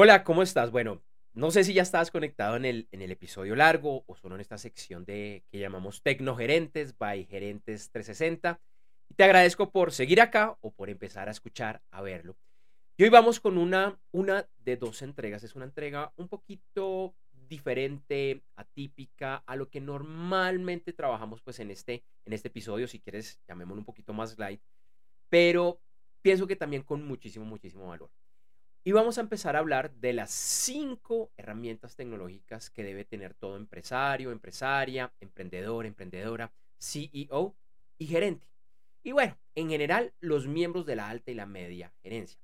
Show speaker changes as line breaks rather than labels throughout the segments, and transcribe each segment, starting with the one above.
Hola, ¿cómo estás? Bueno, no sé si ya estabas conectado en el, en el episodio largo o solo en esta sección de que llamamos Tecnogerentes by Gerentes 360. Y te agradezco por seguir acá o por empezar a escuchar, a verlo. Y hoy vamos con una, una de dos entregas. Es una entrega un poquito diferente, atípica a lo que normalmente trabajamos pues en este, en este episodio, si quieres llamémoslo un poquito más light, pero pienso que también con muchísimo, muchísimo valor. Y vamos a empezar a hablar de las cinco herramientas tecnológicas que debe tener todo empresario, empresaria, emprendedor, emprendedora, CEO y gerente. Y bueno, en general, los miembros de la alta y la media gerencia.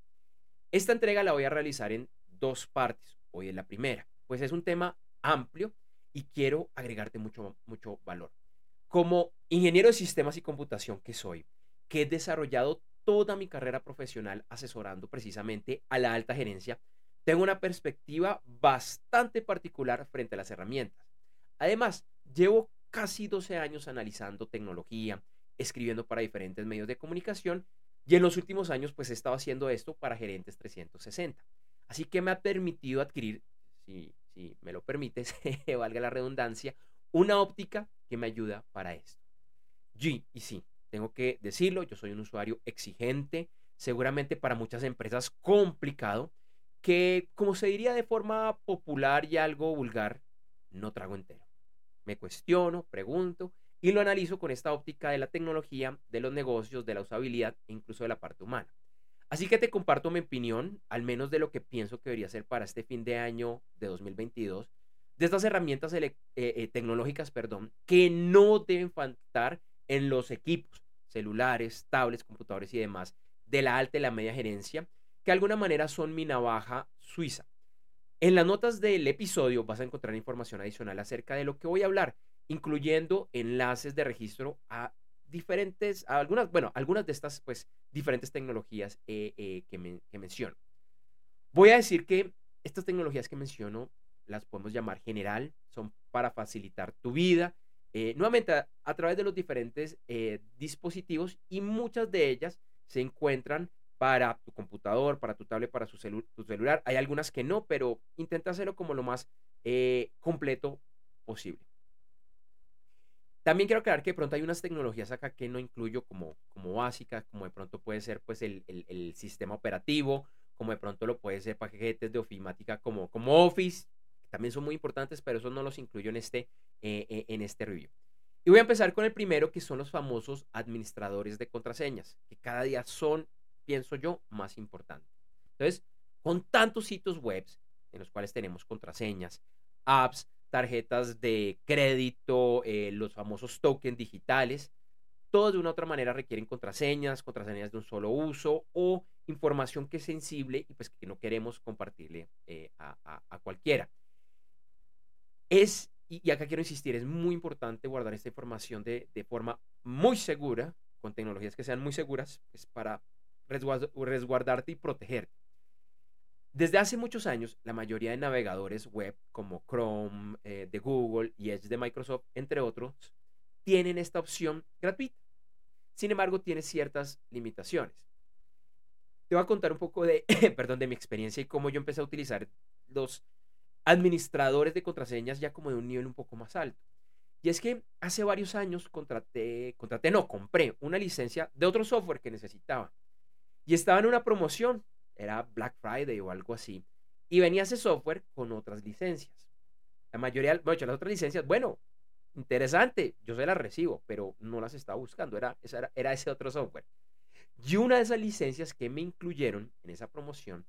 Esta entrega la voy a realizar en dos partes. Hoy es la primera, pues es un tema amplio y quiero agregarte mucho, mucho valor. Como ingeniero de sistemas y computación que soy, que he desarrollado toda mi carrera profesional asesorando precisamente a la alta gerencia, tengo una perspectiva bastante particular frente a las herramientas. Además, llevo casi 12 años analizando tecnología, escribiendo para diferentes medios de comunicación y en los últimos años pues he estado haciendo esto para gerentes 360. Así que me ha permitido adquirir, si, si me lo permites, valga la redundancia, una óptica que me ayuda para esto. G y sí, tengo que decirlo, yo soy un usuario exigente, seguramente para muchas empresas complicado, que como se diría de forma popular y algo vulgar, no trago entero. Me cuestiono, pregunto y lo analizo con esta óptica de la tecnología, de los negocios, de la usabilidad e incluso de la parte humana. Así que te comparto mi opinión, al menos de lo que pienso que debería ser para este fin de año de 2022, de estas herramientas eh, eh, tecnológicas, perdón, que no deben faltar en los equipos, celulares, tablets, computadores y demás de la alta y la media gerencia, que de alguna manera son mi navaja suiza. En las notas del episodio vas a encontrar información adicional acerca de lo que voy a hablar, incluyendo enlaces de registro a diferentes, a algunas, bueno, algunas de estas pues diferentes tecnologías eh, eh, que, que menciono. Voy a decir que estas tecnologías que menciono las podemos llamar general, son para facilitar tu vida, eh, nuevamente a, través de los diferentes eh, dispositivos y muchas de ellas se encuentran para tu computador, para tu tablet, para tu celular. Hay algunas que no, pero intenta hacerlo como lo más eh, completo posible. También quiero aclarar que de pronto hay unas tecnologías acá que no incluyo como, como básicas, como de pronto puede ser pues el, el, sistema operativo, como de pronto lo puede ser paquetes de ofimática como, como Office, también son muy importantes, pero eso no los incluyo en este, eh, eh, en este review. Y voy a empezar con el primero, que son los famosos administradores de contraseñas, que cada día son, pienso yo, más importantes. Entonces, con tantos sitios web en los cuales tenemos contraseñas, apps, tarjetas de crédito, eh, los famosos tokens digitales, todos de una u otra manera requieren contraseñas, contraseñas de un solo uso o información que es sensible y pues que no queremos compartirle a, a cualquiera. Es y, acá quiero insistir, es muy importante guardar esta información de, forma muy segura, con tecnologías que sean muy seguras, es para resguardarte y protegerte. Desde hace muchos años, la mayoría de navegadores web como Chrome eh, de Google y Edge de Microsoft, entre otros, tienen esta opción gratuita. Sin embargo, tiene ciertas limitaciones. Te voy a contar un poco de, perdón, de mi experiencia y cómo yo empecé a utilizar los administradores de contraseñas ya como de un nivel un poco más alto. Y es que hace varios años contraté, contraté, no, compré una licencia de otro software que necesitaba. Y estaba en una promoción, era Black Friday o algo así. Y venía ese software con otras licencias. La mayoría, bueno, las otras licencias, bueno, interesante, yo se las recibo, pero no las estaba buscando, era, era, era ese otro software. Y una de esas licencias que me incluyeron en esa promoción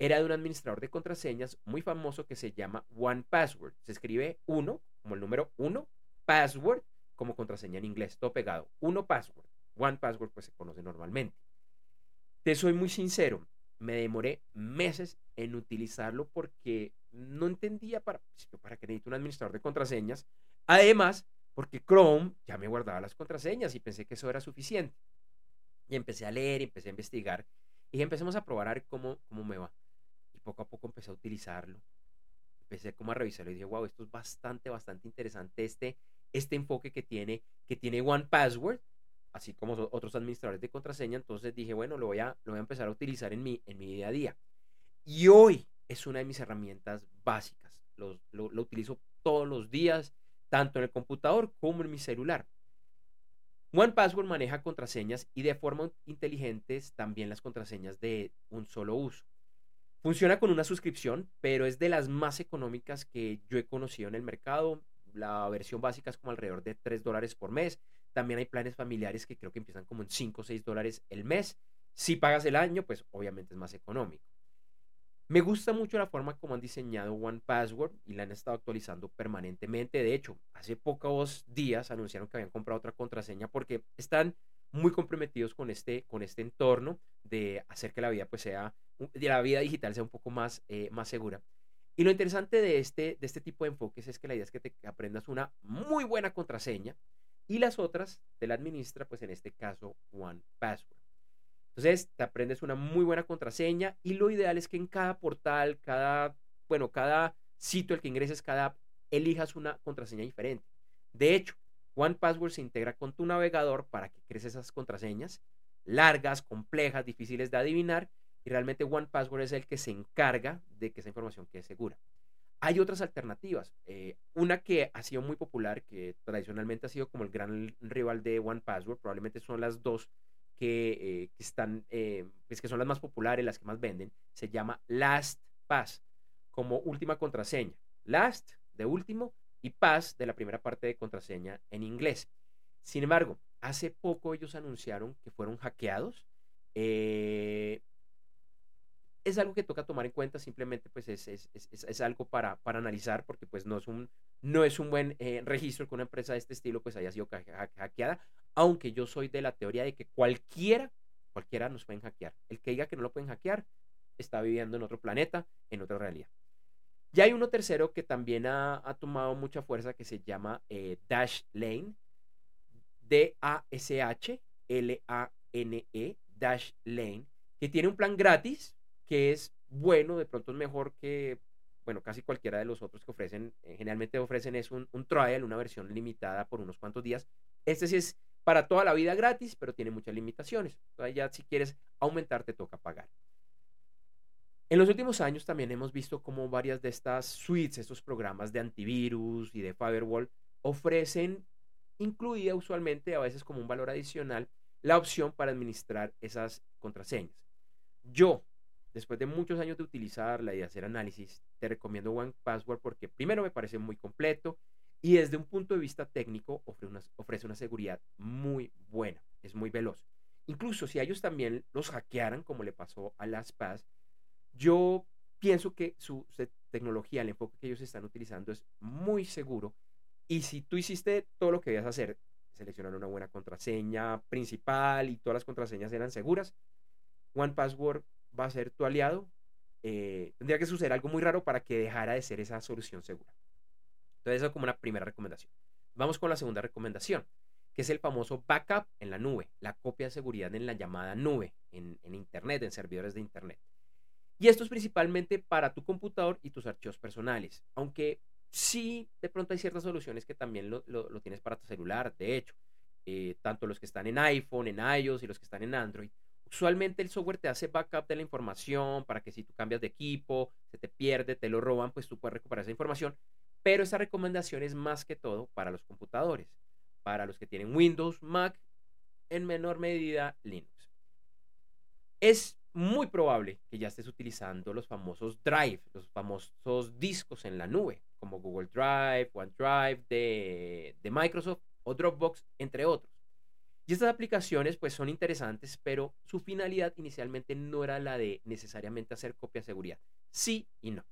era de un administrador de contraseñas muy famoso que se llama One Password. Se escribe uno, como el número uno, password, como contraseña en inglés, todo pegado. Uno password. One Password, pues se conoce normalmente. Te soy muy sincero, me demoré meses en utilizarlo porque no entendía para, pues, para qué necesito un administrador de contraseñas. Además, porque Chrome ya me guardaba las contraseñas y pensé que eso era suficiente. Y empecé a leer, empecé a investigar y empecemos a probar a ver cómo, cómo me va poco a poco empecé a utilizarlo. Empecé como a revisarlo y dije, wow, esto es bastante, bastante interesante este, este enfoque que tiene, que tiene One Password, así como otros administradores de contraseña. Entonces dije, bueno, lo voy a, lo voy a empezar a utilizar en mi, en mi día a día. Y hoy es una de mis herramientas básicas. Lo, lo utilizo todos los días, tanto en el computador como en mi celular. One Password maneja contraseñas y de forma inteligente también las contraseñas de un solo uso. Funciona con una suscripción, pero es de las más económicas que yo he conocido en el mercado. La versión básica es como alrededor de 3 dólares por mes. También hay planes familiares que creo que empiezan como en 5 o 6 dólares el mes. Si pagas el año, pues obviamente es más económico. Me gusta mucho la forma como han diseñado One Password y la han estado actualizando permanentemente. De hecho, hace pocos días anunciaron que habían comprado otra contraseña porque están muy comprometidos con este, con este entorno de hacer que la vida pues sea, de la vida digital sea un poco más, eh, más segura. Y lo interesante de este, de este tipo de enfoques es que la idea es que te aprendas una muy buena contraseña y las otras te la administra, pues en este caso, One Password. Entonces, te aprendes una muy buena contraseña y lo ideal es que en cada portal, cada, bueno, cada sitio al que ingreses, cada app, elijas una contraseña diferente. De hecho, One Password se integra con tu navegador para que crees esas contraseñas largas, complejas, difíciles de adivinar y realmente One Password es el que se encarga de que esa información quede segura. Hay otras alternativas. Eh, una que ha sido muy popular, que tradicionalmente ha sido como el gran rival de One Password, probablemente son las dos que, eh, están, eh, pues que son las más populares, las que más venden, se llama LastPass como última contraseña. Last de último y Pass de la primera parte de contraseña en inglés. Sin embargo, hace poco ellos anunciaron que fueron hackeados. Eh, es algo que toca tomar en cuenta, simplemente pues es, es, es, es algo para, para, analizar porque pues no es un, no es un buen eh, registro que una empresa de este estilo pues haya sido hackeada, aunque yo soy de la teoría de que cualquiera, cualquiera nos pueden hackear. El que diga que no lo pueden hackear está viviendo en otro planeta, en otra realidad. Y hay uno tercero que también ha, tomado mucha fuerza que se llama eh, Dash Lane, D-A-S-H-L-A-N-E, Dash Lane, que tiene un plan gratis que es bueno, de pronto es mejor que, bueno, casi cualquiera de los otros que ofrecen, eh, generalmente ofrecen es un, un, trial, una versión limitada por unos cuantos días. Este sí es para toda la vida gratis, pero tiene muchas limitaciones. Entonces ya si quieres aumentar te toca pagar. En los últimos años también hemos visto cómo varias de estas suites, estos programas de antivirus y de firewall, ofrecen, incluida usualmente a veces como un valor adicional, la opción para administrar esas contraseñas. Yo, después de muchos años de utilizarla y de hacer análisis, te recomiendo One Password porque primero me parece muy completo y desde un punto de vista técnico ofrece una, seguridad muy buena, es muy veloz. Incluso si ellos también los hackearan, como le pasó a LastPass, yo pienso que su tecnología, el enfoque que ellos están utilizando es muy seguro. Y si tú hiciste todo lo que debías hacer, seleccionar una buena contraseña principal y todas las contraseñas eran seguras, One Password va a ser tu aliado, eh, tendría que suceder algo muy raro para que dejara de ser esa solución segura. Entonces, eso es como una primera recomendación. Vamos con la segunda recomendación, que es el famoso backup en la nube, la copia de seguridad en la llamada nube, en, Internet, en servidores de Internet. Y esto es principalmente para tu computador y tus archivos personales, aunque sí, de pronto hay ciertas soluciones que también lo, tienes para tu celular, de hecho, eh, tanto los que están en iPhone, en iOS y los que están en Android, Usualmente el software te hace backup de la información para que si tú cambias de equipo, se te pierde, te lo roban, pues tú puedes recuperar esa información. Pero esa recomendación es más que todo para los computadores, para los que tienen Windows, Mac, en menor medida Linux. Es muy probable que ya estés utilizando los famosos Drive, los famosos discos en la nube, como Google Drive, OneDrive de, de Microsoft o Dropbox, entre otros. Y estas aplicaciones pues son interesantes, pero su finalidad inicialmente no era la de necesariamente hacer copia de seguridad. Sí y no.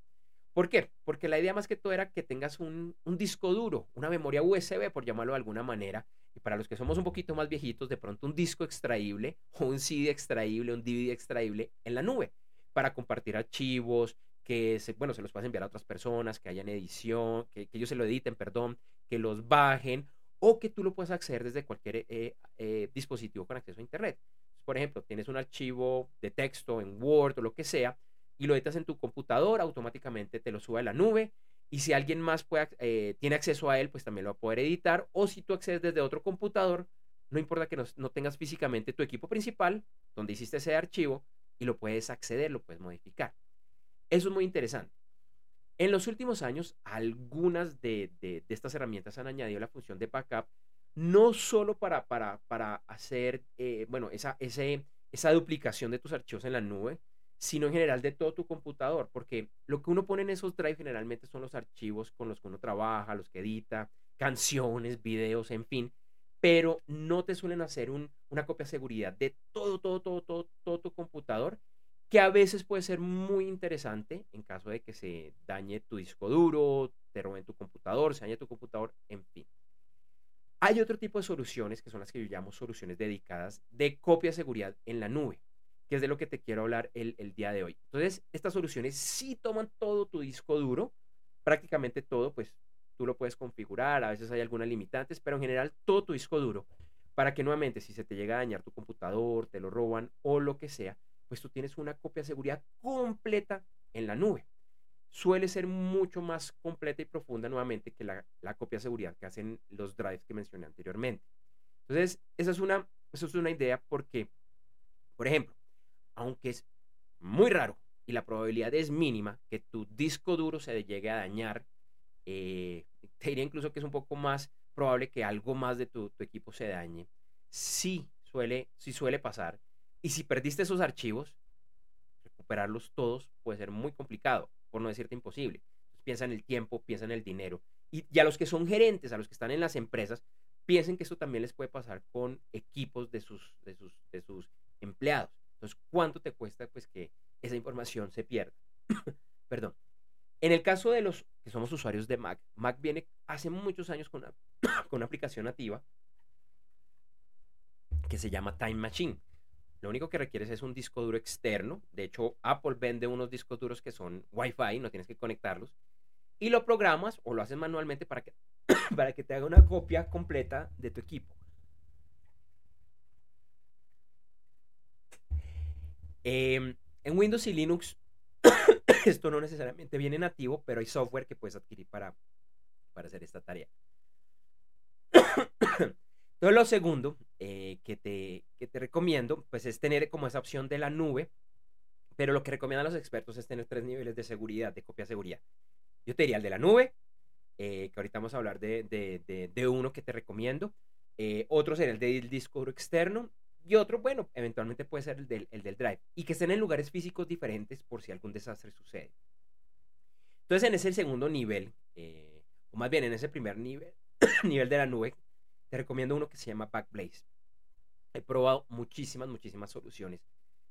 ¿Por qué? Porque la idea más que todo era que tengas un, disco duro, una memoria USB, por llamarlo de alguna manera. Y para los que somos un poquito más viejitos, de pronto un disco extraíble o un CD extraíble, un DVD extraíble en la nube para compartir archivos, que se, bueno, se los puedas enviar a otras personas, que hayan edición, que, ellos se lo editen, perdón, que los bajen o que tú lo puedas acceder desde cualquier eh, eh, dispositivo con acceso a Internet. Por ejemplo, tienes un archivo de texto en Word o lo que sea y lo editas en tu computador, automáticamente te lo sube a la nube y si alguien más eh, tiene acceso a él, pues también lo va a poder editar o si tú accedes desde otro computador, no importa que no, tengas físicamente tu equipo principal donde hiciste ese archivo y lo puedes acceder, lo puedes modificar. Eso es muy interesante. En los últimos años, algunas de, estas herramientas han añadido la función de backup, no solo para, hacer, eh, bueno, esa, esa duplicación de tus archivos en la nube, sino en general de todo tu computador, porque lo que uno pone en esos drives generalmente son los archivos con los que uno trabaja, los que edita, canciones, videos, en fin, pero no te suelen hacer una copia de seguridad de todo, todo, todo, todo, todo tu computador, que a veces puede ser muy interesante en caso de que se dañe tu disco duro, te roben tu computador, se dañe tu computador, en fin. Hay otro tipo de soluciones que son las que yo llamo soluciones dedicadas de copia de seguridad en la nube, que es de lo que te quiero hablar el, día de hoy. Entonces, estas soluciones sí toman todo tu disco duro, prácticamente todo, pues tú lo puedes configurar, a veces hay algunas limitantes, pero en general todo tu disco duro, para que nuevamente si se te llega a dañar tu computador, te lo roban o lo que sea, pues tú tienes una copia de seguridad completa en la nube. Suele ser mucho más completa y profunda nuevamente que la, copia de seguridad que hacen los drives que mencioné anteriormente. Entonces, esa es una, eso es una idea porque, por ejemplo, aunque es muy raro y la probabilidad es mínima que tu disco duro se llegue a dañar eh, te diría incluso que es un poco más probable que algo más de tu, equipo se dañe. Sí suele, sí suele pasar. Y si perdiste esos archivos, recuperarlos todos puede ser muy complicado, por no decirte imposible. piensa en el tiempo, piensa en el dinero. Y, a los que son gerentes, a los que están en las empresas, piensen que eso también les puede pasar con equipos de sus, de sus, de sus empleados. Entonces, ¿cuánto te cuesta pues que esa información se pierda? Perdón. En el caso de los que somos usuarios de Mac, Mac viene hace muchos años con una, aplicación nativa que se llama Time Machine. Lo único que requieres es un disco duro externo. De hecho, Apple vende unos discos duros que son Wi-Fi, no tienes que conectarlos. Y lo programas o lo haces manualmente para que, para que te haga una copia completa de tu equipo. Em, en Windows y Linux esto no necesariamente viene nativo, pero hay software que puedes adquirir para, para hacer esta tarea. Entonces, lo segundo eh, que, te, te recomiendo, pues es tener como esa opción de la nube, pero lo que recomiendan los expertos es tener tres niveles de seguridad, de copia de seguridad. Yo te diría el de la nube, eh, que ahorita vamos a hablar de, uno que te recomiendo. Eh, otro sería el del disco externo y otro, bueno, eventualmente puede ser el del, el del drive. Y que estén en lugares físicos diferentes por si algún desastre sucede. Entonces, en ese segundo nivel, eh, o más bien en ese primer nivel, nivel de la nube, te recomiendo uno que se llama Backblaze. He probado muchísimas, muchísimas soluciones.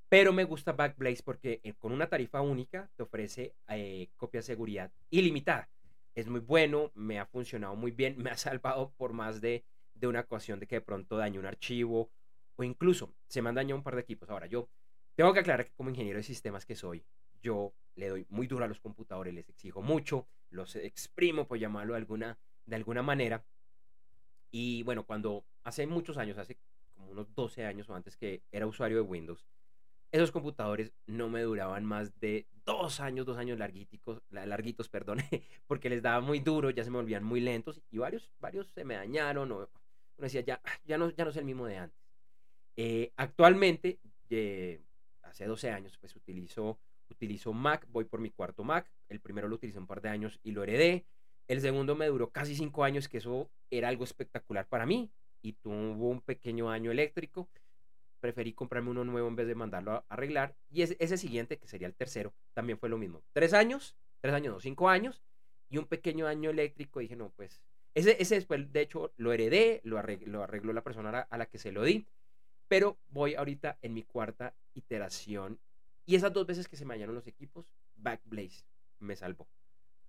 Pero me gusta Backblaze porque eh, con una tarifa única te ofrece eh, copia de seguridad ilimitada. Es muy bueno, me ha funcionado muy bien, me ha salvado por más de, de una ocasión de que de pronto dañe un archivo o incluso se me han dañado un par de equipos. Ahora, yo tengo que aclarar que como ingeniero de sistemas que soy, yo le doy muy duro a los computadores, les exijo mucho, los exprimo, por llamarlo de alguna, manera. Y bueno, cuando hace muchos años, hace como unos 12 años o antes que era usuario de Windows, esos computadores no me duraban más de dos años, dos años larguitos, larguitos, perdón, porque les daba muy duro, ya se me volvían muy lentos y varios, varios se me dañaron. O, uno decía, ya, ya, no, ya no es el mismo de antes. Eh, actualmente, eh, hace 12 años, pues utilizo, utilizo Mac, voy por mi cuarto Mac. El primero lo utilicé un par de años y lo heredé. El segundo me duró casi 5 años, que eso era algo espectacular para mí. Y tuvo un pequeño año eléctrico. Preferí comprarme uno nuevo en vez de mandarlo a arreglar. Y ese, siguiente, que sería el tercero, también fue lo mismo. Tres años, tres años, no, cinco años. Y un pequeño año eléctrico. Dije, no, pues ese, ese después, de hecho, lo heredé, lo arregló, lo arregló la persona a la que se lo di. Pero voy ahorita en mi cuarta iteración. Y esas dos veces que se me dañaron los equipos, Backblaze me salvó.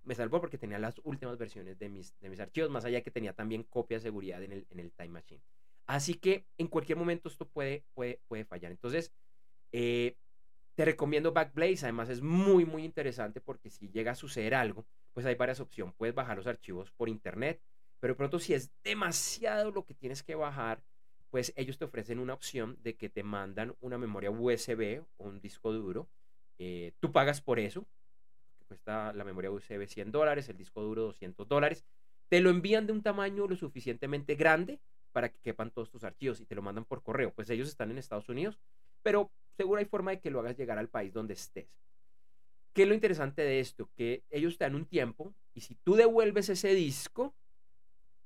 Me salvó porque tenía las últimas versiones de mis, de mis archivos, más allá que tenía también copia de seguridad en el, en el Time Machine. Así que en cualquier momento esto puede, puede, puede fallar. Entonces, eh, te recomiendo Backblaze. Además, es muy, muy interesante porque si llega a suceder algo, pues hay varias opciones. Puedes bajar los archivos por internet, pero pronto si es demasiado lo que tienes que bajar, pues ellos te ofrecen una opción de que te mandan una memoria USB o un disco duro. Eh, tú pagas por eso, cuesta la memoria USB 100 dólares, el disco duro 200 dólares. Te lo envían de un tamaño lo suficientemente grande para que quepan todos tus archivos y te lo mandan por correo. Pues ellos están en Estados Unidos, pero seguro hay forma de que lo hagas llegar al país donde estés. ¿Qué es lo interesante de esto? Que ellos te dan un tiempo y si tú devuelves ese disco,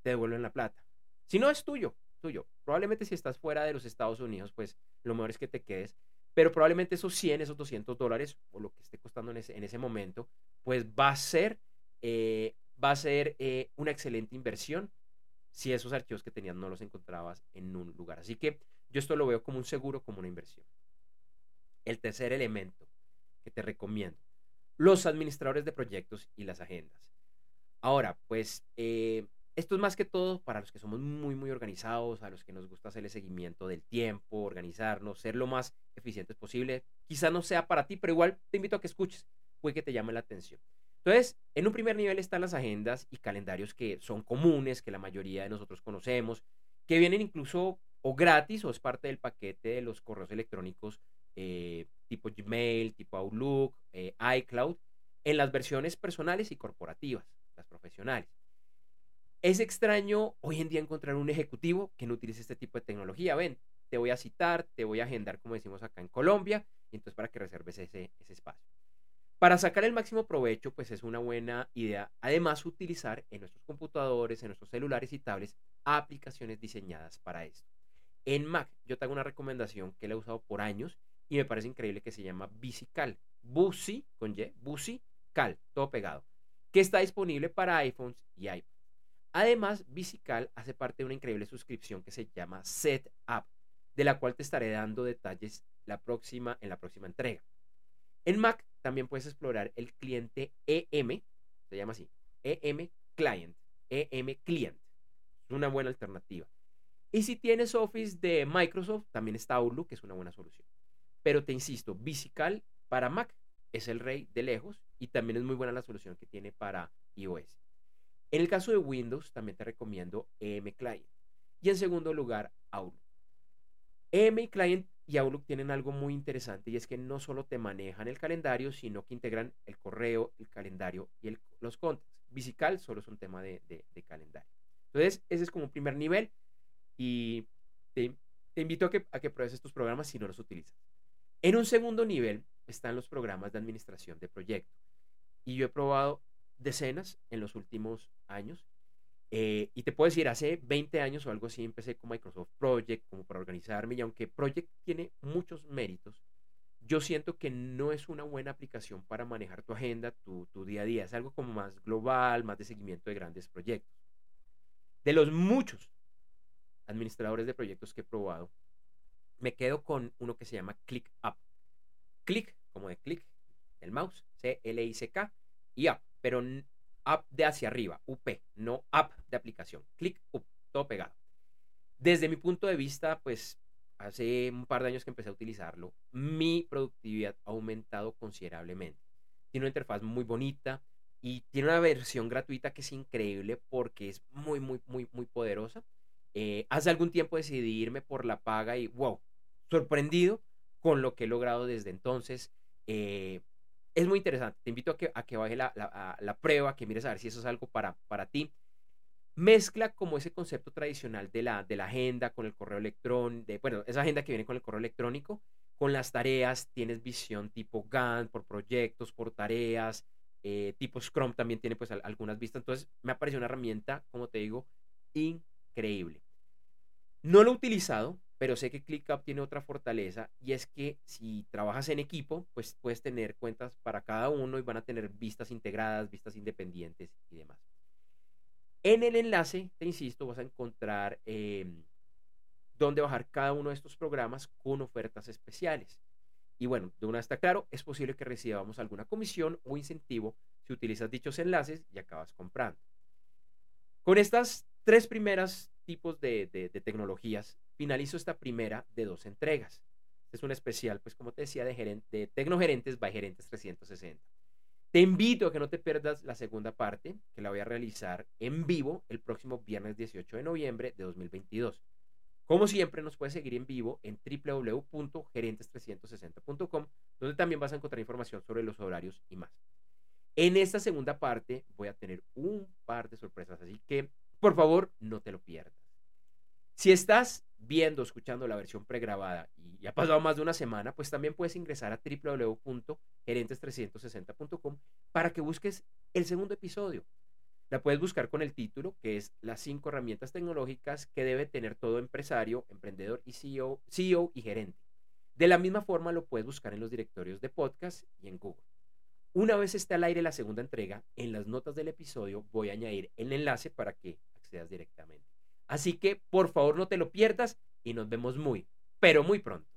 te devuelven la plata. Si no es tuyo, tuyo. Probablemente si estás fuera de los Estados Unidos, pues lo mejor es que te quedes. Pero probablemente esos 100, esos 200 dólares o lo que esté costando en ese, en ese momento, pues va a ser, eh, va a ser eh, una excelente inversión si esos archivos que tenías no los encontrabas en un lugar. Así que yo esto lo veo como un seguro, como una inversión. El tercer elemento que te recomiendo, los administradores de proyectos y las agendas. Ahora, pues eh, esto es más que todo para los que somos muy, muy organizados, a los que nos gusta hacer el seguimiento del tiempo, organizarnos, ser lo más eficientes posible. Quizá no sea para ti, pero igual te invito a que escuches, puede que te llame la atención. Entonces, en un primer nivel están las agendas y calendarios que son comunes, que la mayoría de nosotros conocemos, que vienen incluso o gratis o es parte del paquete de los correos electrónicos eh, tipo Gmail, tipo Outlook, eh, iCloud, en las versiones personales y corporativas, las profesionales. Es extraño hoy en día encontrar un ejecutivo que no utilice este tipo de tecnología. Ven, te voy a citar, te voy a agendar, como decimos acá en Colombia, y entonces para que reserves ese, espacio. Para sacar el máximo provecho, pues es una buena idea, además, utilizar en nuestros computadores, en nuestros celulares y tablets, aplicaciones diseñadas para esto. En Mac, yo te hago una recomendación que la he usado por años y me parece increíble que se llama Bicical. Busi, con Y, Busical, todo pegado, que está disponible para iPhones y iPads. Además, Bicical hace parte de una increíble suscripción que se llama Setup, de la cual te estaré dando detalles la próxima, en la próxima entrega. En Mac también puedes explorar el cliente EM, se llama así, EM Client, EM Client. Es una buena alternativa. Y si tienes Office de Microsoft, también está Outlook, que es una buena solución. Pero te insisto, Bicical para Mac es el rey de lejos y también es muy buena la solución que tiene para iOS. En el caso de Windows, también te recomiendo EM Client. Y en segundo lugar, Outlook. EM Client y Outlook tienen algo muy interesante y es que no solo te manejan el calendario, sino que integran el correo, el calendario y los contacts. Visical solo es un tema de, calendario. Entonces, ese es como un primer nivel y te, invito a que, a que pruebes estos programas si no los utilizas. En un segundo nivel están los programas de administración de proyectos. Y yo he probado decenas en los últimos años. Eh, y te puedo decir, hace 20 años o algo así empecé con Microsoft Project como para organizarme y aunque Project tiene muchos méritos, yo siento que no es una buena aplicación para manejar tu agenda, tu, día a día. Es algo como más global, más de seguimiento de grandes proyectos. De los muchos administradores de proyectos que he probado, me quedo con uno que se llama ClickUp. Click, como de click, el mouse, C-L-I-C-K, y Up pero app de hacia arriba, UP, no app de aplicación. Click up, todo pegado. Desde mi punto de vista, pues hace un par de años que empecé a utilizarlo, mi productividad ha aumentado considerablemente. Tiene una interfaz muy bonita y tiene una versión gratuita que es increíble porque es muy, muy, muy, muy poderosa. Eh, hace algún tiempo decidí irme por la paga y wow, sorprendido con lo que he logrado desde entonces. Eh, es muy interesante. Te invito a que, a que baje la, la, prueba, que mires a ver si eso es algo para, para ti. Mezcla como ese concepto tradicional de la, de la agenda con el correo electrónico, de, bueno, esa agenda que viene con el correo electrónico, con las tareas, tienes visión tipo Gantt, por proyectos, por tareas, eh, tipo Scrum también tiene pues algunas vistas. Entonces me ha parecido una herramienta, como te digo, increíble. No lo he utilizado, pero sé que ClickUp tiene otra fortaleza y es que si trabajas en equipo, pues puedes tener cuentas para cada uno y van a tener vistas integradas, vistas independientes y demás. En el enlace, te insisto, vas a encontrar em, dónde bajar cada uno de estos programas con ofertas especiales. Y bueno, de una vez está claro, es posible que recibamos alguna comisión o incentivo si utilizas dichos enlaces y acabas comprando. Con estas tres primeras tipos de, de tecnologías, finalizo esta primera de dos entregas. Es un especial, pues como te decía, de, de Tecnogerentes by Gerentes 360. Te invito a que no te pierdas la segunda parte, que la voy a realizar en vivo el próximo viernes 18 de noviembre de 2022. Como siempre, nos puedes seguir en vivo en www.gerentes360.com, donde también vas a encontrar información sobre los horarios y más. En esta segunda parte voy a tener un par de sorpresas, así que por favor no te lo pierdas. Si estás viendo, escuchando la versión pregrabada y ya ha pasado más de una semana, pues también puedes ingresar a www.gerentes360.com para que busques el segundo episodio. La puedes buscar con el título, que es Las cinco herramientas tecnológicas que debe tener todo empresario, emprendedor y CEO, CEO y gerente. De la misma forma lo puedes buscar en los directorios de podcast y en Google. Una vez esté al aire la segunda entrega, en las notas del episodio voy a añadir el enlace para que accedas directamente. Así que por favor no te lo pierdas y nos vemos muy, pero muy pronto.